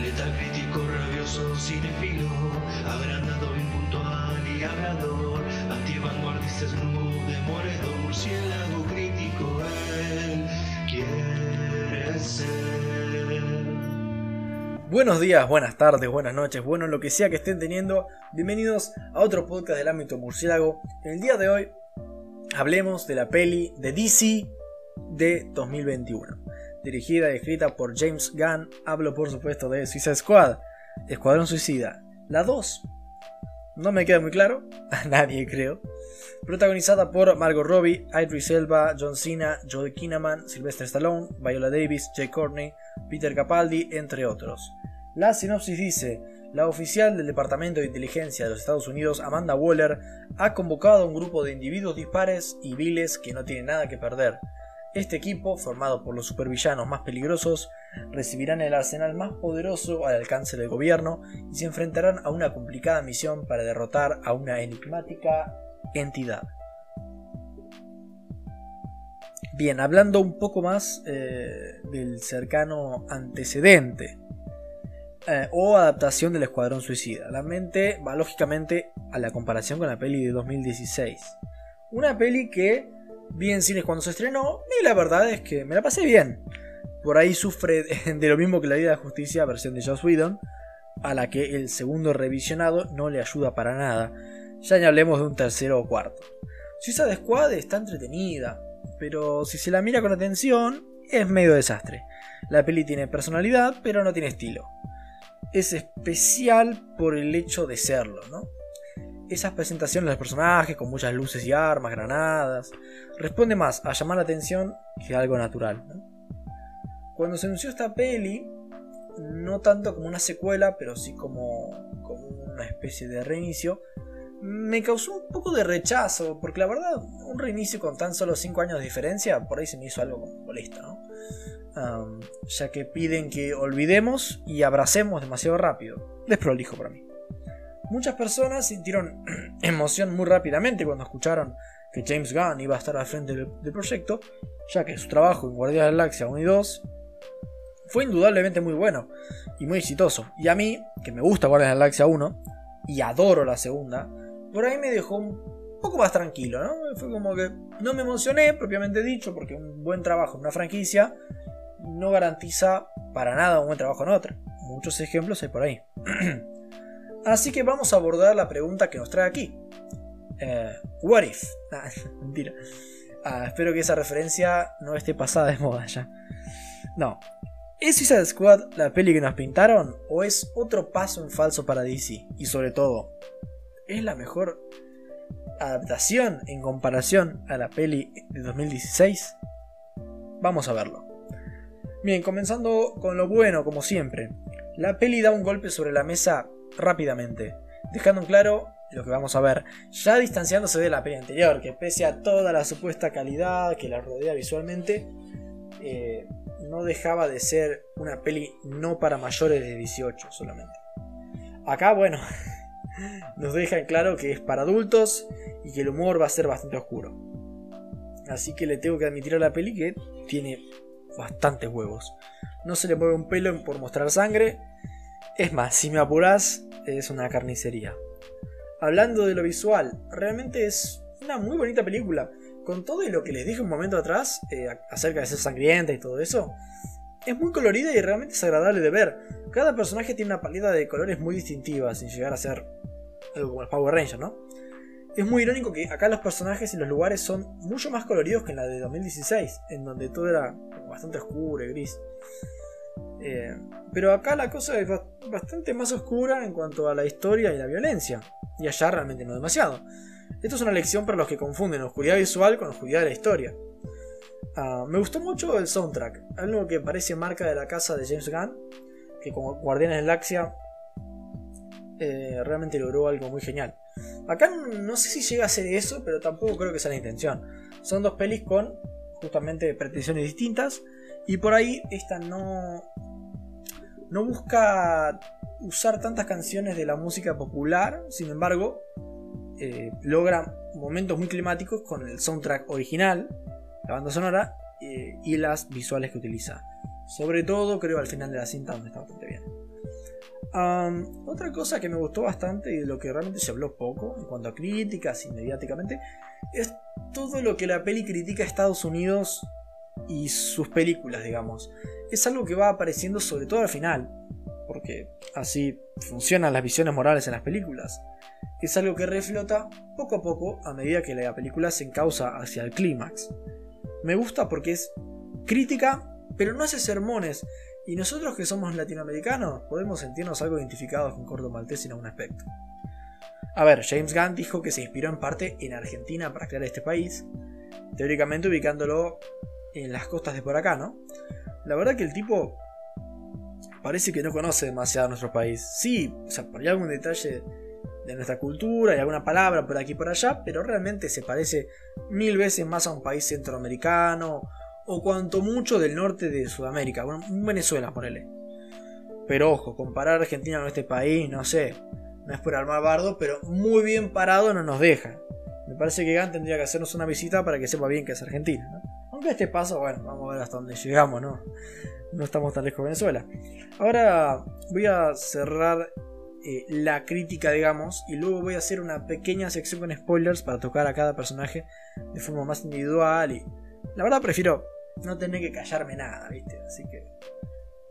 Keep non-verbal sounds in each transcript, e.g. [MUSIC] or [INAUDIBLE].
Letal crítico, rabioso, cinefilo, agrandado, impuntual y hablador, antivanguardista, snoop, demoledor, murciélago crítico, él quiere ser. Buenos días, buenas tardes, buenas noches, bueno, lo que sea que estén teniendo, bienvenidos a otro podcast del ámbito murciélago. En el día de hoy hablemos de la peli de DC de 2021 dirigida y escrita por James Gunn. Hablo por supuesto de Suicide Squad, Escuadrón Suicida. La 2. No me queda muy claro, [LAUGHS] a nadie creo. Protagonizada por Margot Robbie, Idris Elba, John Cena, Joel Kinnaman, Sylvester Stallone, Viola Davis, Jay Courtney, Peter Capaldi, entre otros. La sinopsis dice, la oficial del Departamento de Inteligencia de los Estados Unidos, Amanda Waller, ha convocado a un grupo de individuos dispares y viles que no tienen nada que perder este equipo, formado por los supervillanos más peligrosos, recibirán el arsenal más poderoso al alcance del gobierno y se enfrentarán a una complicada misión para derrotar a una enigmática entidad. Bien, hablando un poco más eh, del cercano antecedente eh, o adaptación del Escuadrón Suicida, la mente va lógicamente a la comparación con la peli de 2016. Una peli que vi en cines cuando se estrenó y la verdad es que me la pasé bien. Por ahí sufre [LAUGHS] de lo mismo que la Liga de Justicia versión de Joss Whedon, a la que el segundo revisionado no le ayuda para nada. Ya ni hablemos de un tercero o cuarto. Suicide Squad está entretenida, pero si se la mira con atención, es medio desastre. La peli tiene personalidad, pero no tiene estilo. Es especial por el hecho de serlo, ¿no? Esas presentaciones de los personajes con muchas luces y armas, granadas, responde más a llamar la atención que a algo natural. Cuando se anunció esta peli, no tanto como una secuela, pero sí como, como una especie de reinicio, me causó un poco de rechazo, porque la verdad, un reinicio con tan solo 5 años de diferencia, por ahí se me hizo algo molesto, ¿no? ya que piden que olvidemos y abracemos demasiado rápido. Desprolijo para mí. Muchas personas sintieron [CLEARS THROAT] emoción muy rápidamente cuando escucharon que James Gunn iba a estar al frente del, proyecto, ya que su trabajo en Guardianes de la Galaxia 1 y 2 fue indudablemente muy bueno y muy exitoso. Y a mí, que me gusta Guardianes de la Galaxia 1 y adoro la segunda, por ahí me dejó un poco más tranquilo, ¿no? Fue como que no me emocioné, propiamente dicho, porque un buen trabajo en una franquicia no garantiza para nada un buen trabajo en otra. Muchos ejemplos hay por ahí. [CLEARS THROAT] Así que vamos a abordar la pregunta que nos trae aquí. Eh, what if? [LAUGHS] Ah, mentira. Ah, espero que esa referencia no esté pasada de moda ya. No. ¿Es Suicide Squad la peli que nos pintaron? ¿O es otro paso en falso para DC? Y sobre todo, ¿es la mejor adaptación en comparación a la peli de 2016? Vamos a verlo. Bien, comenzando con lo bueno, como siempre. La peli da un golpe sobre la mesa rápidamente, dejando en claro lo que vamos a ver, ya distanciándose de la peli anterior, que pese a toda la supuesta calidad que la rodea visualmente, eh, no dejaba de ser una peli no para mayores de 18 solamente. Acá, bueno, [LAUGHS] nos deja en claro que es para adultos y que el humor va a ser bastante oscuro. Así que le tengo que admitir a la peli que tiene bastantes huevos. No se le mueve un pelo por mostrar sangre es más, si me apuras, es una carnicería. Hablando de lo visual, realmente es una muy bonita película. Con todo y lo que les dije un momento atrás eh, acerca de ser sangrienta y todo eso, es muy colorida y realmente es agradable de ver. Cada personaje tiene una paleta de colores muy distintiva, sin llegar a ser algo como el Power Ranger, ¿no? Es muy irónico que acá los personajes y los lugares son mucho más coloridos que en la de 2016, en donde todo era bastante oscuro y gris. Eh, pero acá la cosa es bastante más oscura en cuanto a la historia y la violencia. Y allá realmente no demasiado. Esto es una lección para los que confunden oscuridad visual con oscuridad de la historia. Ah, me gustó mucho el soundtrack, algo que parece marca de la casa de James Gunn, que como Guardianes de la Galaxia eh, realmente logró algo muy genial. Acá no sé si llega a ser eso, pero tampoco creo que sea la intención. Son dos pelis con justamente pretensiones distintas y por ahí esta no, no busca usar tantas canciones de la música popular, sin embargo, eh, logra momentos muy climáticos con el soundtrack original, la banda sonora eh, y las visuales que utiliza. Sobre todo creo al final de la cinta donde está bastante bien. otra cosa que me gustó bastante y de lo que realmente se habló poco en cuanto a críticas y mediáticamente es todo lo que la peli critica a Estados Unidos y sus películas, digamos. Es algo que va apareciendo sobre todo al final, porque así funcionan las visiones morales en las películas. Es algo que reflota poco a poco a medida que la película se encausa hacia el clímax. Me gusta porque es crítica, pero no hace sermones, y nosotros que somos latinoamericanos podemos sentirnos algo identificados con Corto Maltés en algún aspecto. A ver, James Gunn dijo que se inspiró en parte en Argentina para crear este país, teóricamente ubicándolo en las costas de por acá, ¿no? La verdad que el tipo parece que no conoce demasiado nuestro país. Sí, o sea, por algún detalle de nuestra cultura y alguna palabra por aquí y por allá, pero realmente se parece mil veces más a un país centroamericano o cuanto mucho del norte de Sudamérica, bueno, Venezuela, ponele. Pero ojo, comparar Argentina con este país, no sé, no es por armar bardo, pero muy bien parado no nos deja. Me parece que Gant tendría que hacernos una visita para que sepa bien que es Argentina, ¿no? Este paso, bueno, vamos a ver hasta dónde llegamos, ¿no? No estamos tan lejos de Venezuela. Ahora voy a cerrar eh, la crítica, digamos, y luego voy a hacer una pequeña sección con spoilers para tocar a cada personaje de forma más individual. Y la verdad prefiero no tener que callarme nada, ¿viste? Así que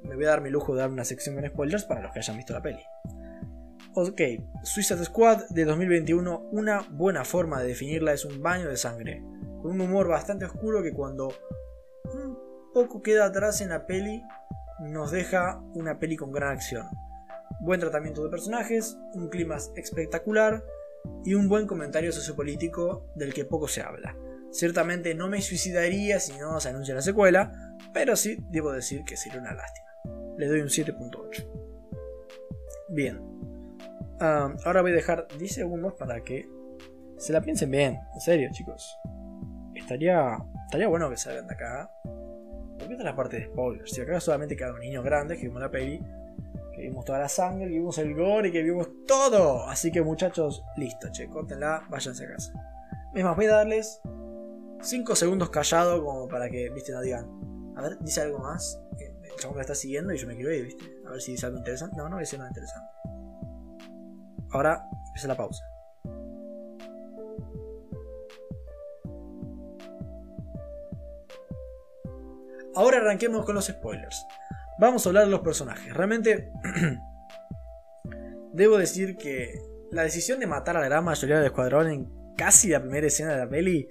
me voy a dar mi lujo de dar una sección con spoilers para los que hayan visto la peli. Ok, Suicide Squad de 2021, una buena forma de definirla es un baño de sangre, con un humor bastante oscuro que cuando un poco queda atrás en la peli nos deja una peli con gran acción buen tratamiento de personajes, un clima espectacular y un buen comentario sociopolítico del que poco se habla. Ciertamente no me suicidaría si no se anuncia la secuela, pero sí debo decir que sería una lástima. Le doy un 7.8. Bien. ahora voy a dejar 10 segundos para que se la piensen bien. En serio, chicos. Estaría, estaría bueno que salgan de acá. Porque esta es la parte de spoilers. Si acá solamente quedan niños grandes que vimos la peli que vimos toda la sangre, que vimos el gore y que vimos todo. Así que muchachos, listo, che, córtenla, váyanse a casa. Es más, voy a darles 5 segundos callado como para que, viste, no digan, a ver, dice algo más. El chabón me está siguiendo y yo me quiero ir, viste. A ver si dice algo interesante. No, no dice nada interesante. Ahora empieza la pausa. Ahora arranquemos con los spoilers. Vamos a hablar de los personajes. Realmente [CLEARS THROAT] debo decir que la decisión de matar a la gran mayoría del escuadrón en casi la primera escena de la peli,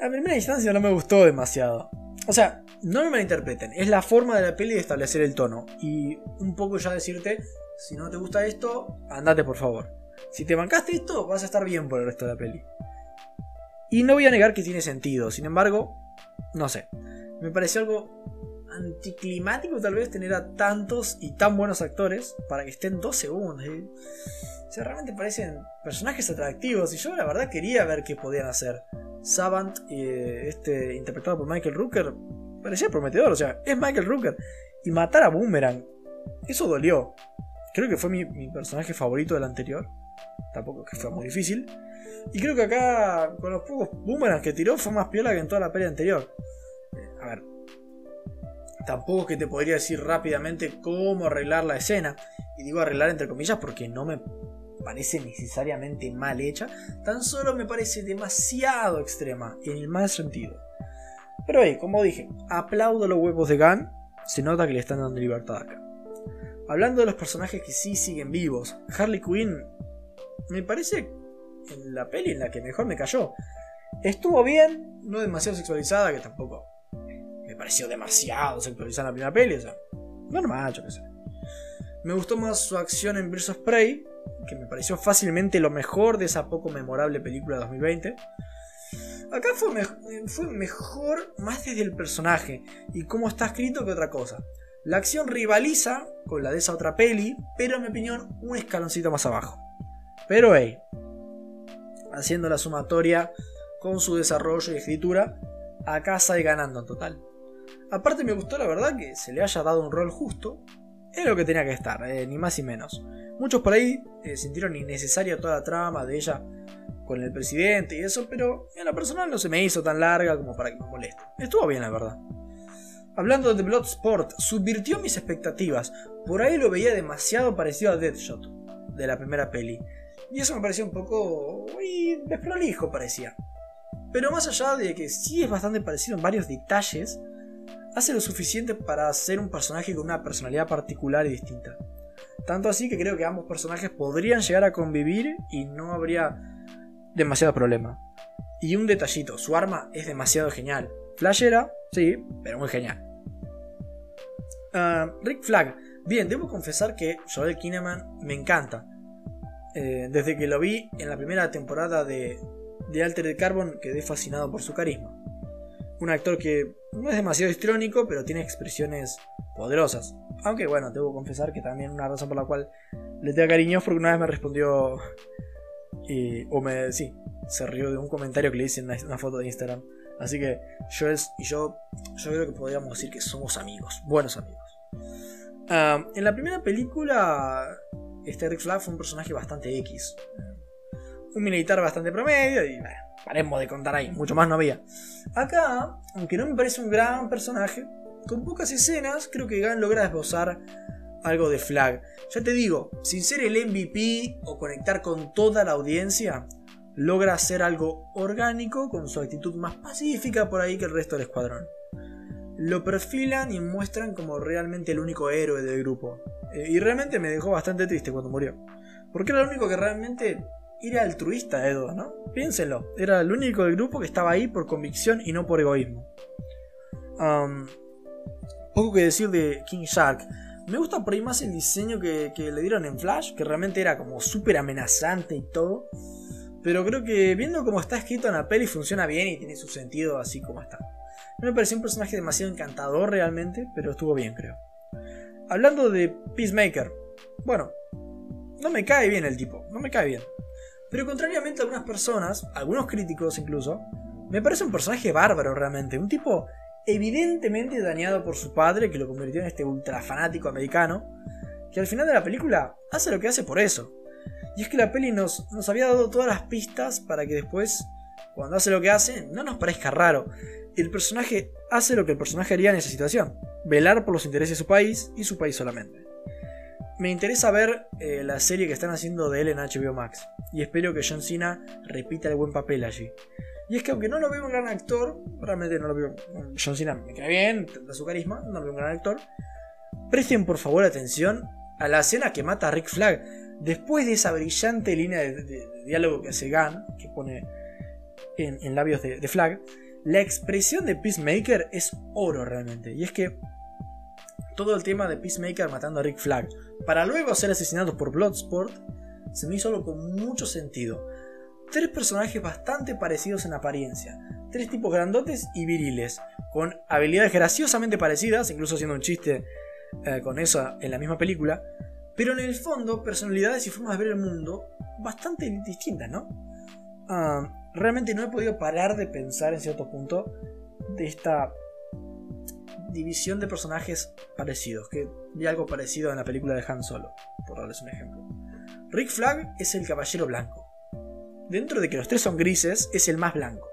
a primera instancia no me gustó demasiado. O sea, no me malinterpreten, es la forma de la peli de establecer el tono. Y un poco ya decirte, si no te gusta esto, andate por favor. Si te bancaste esto, vas a estar bien por el resto de la peli. Y no voy a negar que tiene sentido, sin embargo, no sé. Me pareció algo anticlimático tal vez tener a tantos y tan buenos actores para que estén dos segundos. ¿eh? O sea, realmente parecen personajes atractivos y yo la verdad quería ver qué podían hacer. Savant, eh, este interpretado por Michael Rooker, parecía prometedor, o sea, es Michael Rooker. Y matar a Boomerang, eso dolió. Creo que fue mi, personaje favorito del anterior. Tampoco que fue muy difícil. Y creo que acá, con los pocos boomerangs que tiró, fue más piola que en toda la pelea anterior. A ver, Tampoco es que te podría decir rápidamente cómo arreglar la escena. Y digo arreglar entre comillas porque no me parece necesariamente mal hecha. Tan solo me parece demasiado extrema en el mal sentido. Pero hey, como dije, aplaudo los huevos de Gunn. Se nota que le están dando libertad acá. Hablando de los personajes que sí siguen vivos, Harley Quinn me parece en la peli en la que mejor me cayó. Estuvo bien, no demasiado sexualizada, que tampoco pareció demasiado sexualizada la primera peli, o sea, normal, yo qué sé. Me gustó más su acción en of Prey, que me pareció fácilmente lo mejor de esa poco memorable película de 2020. Acá fue, fue mejor más desde el personaje y cómo está escrito que otra cosa. La acción rivaliza con la de esa otra peli, pero en mi opinión un escaloncito más abajo. Pero hey, haciendo la sumatoria con su desarrollo y escritura, acá sale ganando en total. Aparte me gustó la verdad que se le haya dado un rol justo. Es lo que tenía que estar, eh, ni más ni menos. Muchos por ahí eh, sintieron innecesaria toda la trama de ella con el presidente y eso, pero en la personal no se me hizo tan larga como para que me moleste. Estuvo bien la verdad. Hablando de Bloodsport, subvirtió mis expectativas. Por ahí lo veía demasiado parecido a Deadshot de la primera peli. Y eso me parecía un poco. Uy, desprolijo parecía. Pero más allá de que sí es bastante parecido en varios detalles, hace lo suficiente para ser un personaje con una personalidad particular y distinta. Tanto así que creo que ambos personajes podrían llegar a convivir y no habría demasiado problema. Y un detallito, su arma es demasiado genial. Flashera, sí, pero muy genial. Ah, Rick Flag. Bien, debo confesar que Joel Kinnaman me encanta. Eh, desde que lo vi en la primera temporada de, de Altered Carbon quedé fascinado por su carisma. Un actor que no es demasiado histrónico, pero tiene expresiones poderosas. Aunque bueno, debo confesar que también una razón por la cual le tengo cariño porque una vez me respondió. o me. Sí, se rió de un comentario que le hice en una, foto de Instagram. Así que Joel y yo, yo creo que podríamos decir que somos amigos, buenos amigos. En la primera película, este Rick Flag fue un personaje bastante X. Un militar bastante promedio y paremos de contar ahí, mucho más no había. Acá, aunque no me parece un gran personaje, con pocas escenas creo que Gunn logra esbozar algo de Flag. Ya te digo, sin ser el MVP o conectar con toda la audiencia, logra hacer algo orgánico con su actitud más pacífica por ahí que el resto del escuadrón. Lo perfilan y muestran como realmente el único héroe del grupo. Eh, y realmente me dejó bastante triste cuando murió. Porque era el único que realmente era altruista, Edo, ¿no? Piénsenlo. Era el único del grupo que estaba ahí por convicción y no por egoísmo. poco que decir de King Shark. Me gusta por ahí más el diseño que, le dieron en Flash, que realmente era como súper amenazante y todo. Pero creo que viendo cómo está escrito en la peli funciona bien y tiene su sentido así como está. Me pareció un personaje demasiado encantador realmente, pero estuvo bien creo. Hablando de Peacemaker, bueno, no me cae bien el tipo, no me cae bien. Pero contrariamente a algunas personas, algunos críticos incluso, me parece un personaje bárbaro realmente, un tipo evidentemente dañado por su padre que lo convirtió en este ultra fanático americano, que al final de la película hace lo que hace por eso. Y es que la peli nos, nos había dado todas las pistas para que después, cuando hace lo que hace, no nos parezca raro. El personaje hace lo que el personaje haría en esa situación, velar por los intereses de su país y su país solamente. Me interesa ver eh, la serie que están haciendo de él en HBO Max, y espero que John Cena repita el buen papel allí. Y es que aunque no lo veo un gran actor, realmente no lo veo. John Cena me cae bien, tendrá su carisma, no lo veo un gran actor. Presten por favor atención a la escena que mata a Rick Flag. Después de esa brillante línea de, diálogo que hace Gunn, que pone en, labios de, Flag, la expresión de Peacemaker es oro realmente. Y es que todo el tema de Peacemaker matando a Rick Flag, para luego ser asesinados por Bloodsport, se me hizo algo con mucho sentido. Tres personajes bastante parecidos en apariencia, tres tipos grandotes y viriles, con habilidades graciosamente parecidas, incluso haciendo un chiste eh, con eso en la misma película, pero en el fondo personalidades y formas de ver el mundo bastante distintas, ¿no? Ah, realmente no he podido parar de pensar en cierto punto de esta división de personajes parecidos, que vi algo parecido en la película de Han Solo, por darles un ejemplo. Rick Flag es el caballero blanco. Dentro de que los tres son grises, es el más blanco.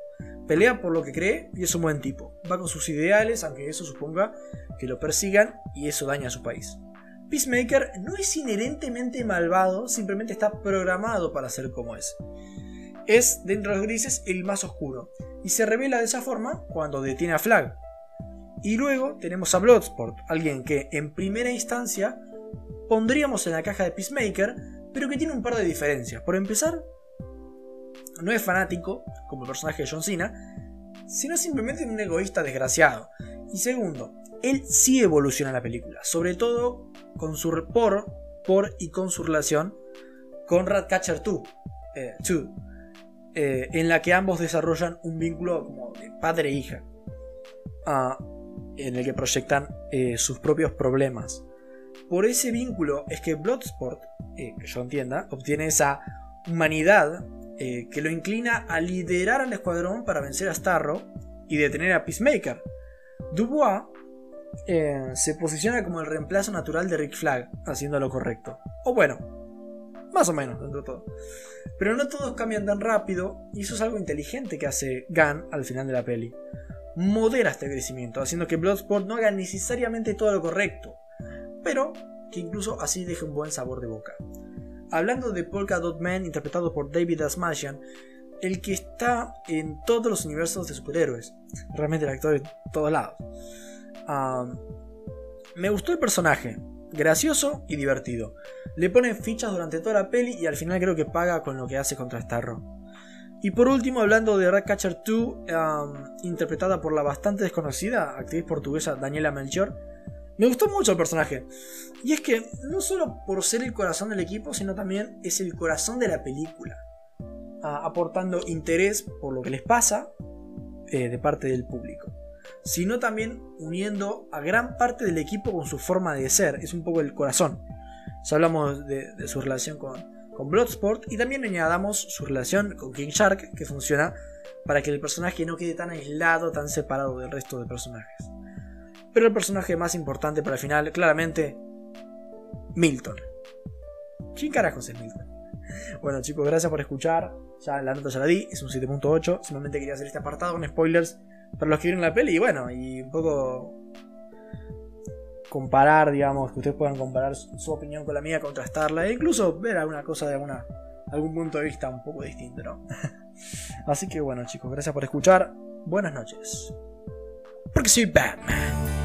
Pelea por lo que cree y es un buen tipo. Va con sus ideales, aunque eso suponga que lo persigan y eso daña a su país. Peacemaker no es inherentemente malvado, simplemente está programado para ser como es. Es, dentro de los grises, el más oscuro, y se revela de esa forma cuando detiene a Flag. Y luego tenemos a Bloodsport, alguien que en primera instancia pondríamos en la caja de Peacemaker, pero que tiene un par de diferencias. Por empezar, no es fanático, como el personaje de John Cena, sino simplemente un egoísta desgraciado. Y segundo, él sí evoluciona en la película, sobre todo con su por, por y con su relación con Ratcatcher 2, eh, eh, en la que ambos desarrollan un vínculo como de padre e hija, ah, en el que proyectan eh, sus propios problemas. Por ese vínculo es que Bloodsport, que yo entienda, obtiene esa humanidad que lo inclina a liderar al escuadrón para vencer a Starro y detener a Peacemaker. Dubois eh, se posiciona como el reemplazo natural de Rick Flag, haciendo lo correcto. O bueno, más o menos dentro de todo. Pero no todos cambian tan rápido, y eso es algo inteligente que hace Gunn al final de la peli. Modera este crecimiento, haciendo que Bloodsport no haga necesariamente todo lo correcto, pero que incluso así deje un buen sabor de boca. Hablando de Polka Dot Man, interpretado por David Asmasian, el que está en todos los universos de superhéroes, realmente el actor en todos lados. me gustó el personaje, gracioso y divertido. Le ponen fichas durante toda la peli y al final creo que paga con lo que hace contra Starro. Y por último, hablando de Ratcatcher 2, interpretada por la bastante desconocida actriz portuguesa Daniela Melchior, me gustó mucho el personaje. Y es que no solo por ser el corazón del equipo, sino también es el corazón de la película, aportando interés por lo que les pasa eh, de parte del público sino también uniendo a gran parte del equipo con su forma de ser. Es un poco el corazón. Ya hablamos de, su relación con, con Bloodsport y también añadamos su relación con King Shark, que funciona para que el personaje no quede tan aislado, tan separado del resto de personajes. Pero el personaje más importante para el final, claramente, Milton. ¿Quién carajos es Milton? Bueno chicos, gracias por escuchar. Ya la nota ya la di, es un 7.8. Simplemente quería hacer este apartado con spoilers para los que vieron la peli y bueno, y un poco comparar, digamos, que ustedes puedan comparar su opinión con la mía, contrastarla e incluso ver alguna cosa de alguna, algún punto de vista un poco distinto, ¿no? [LAUGHS] Así que bueno chicos, gracias por escuchar, buenas noches. Porque soy Batman.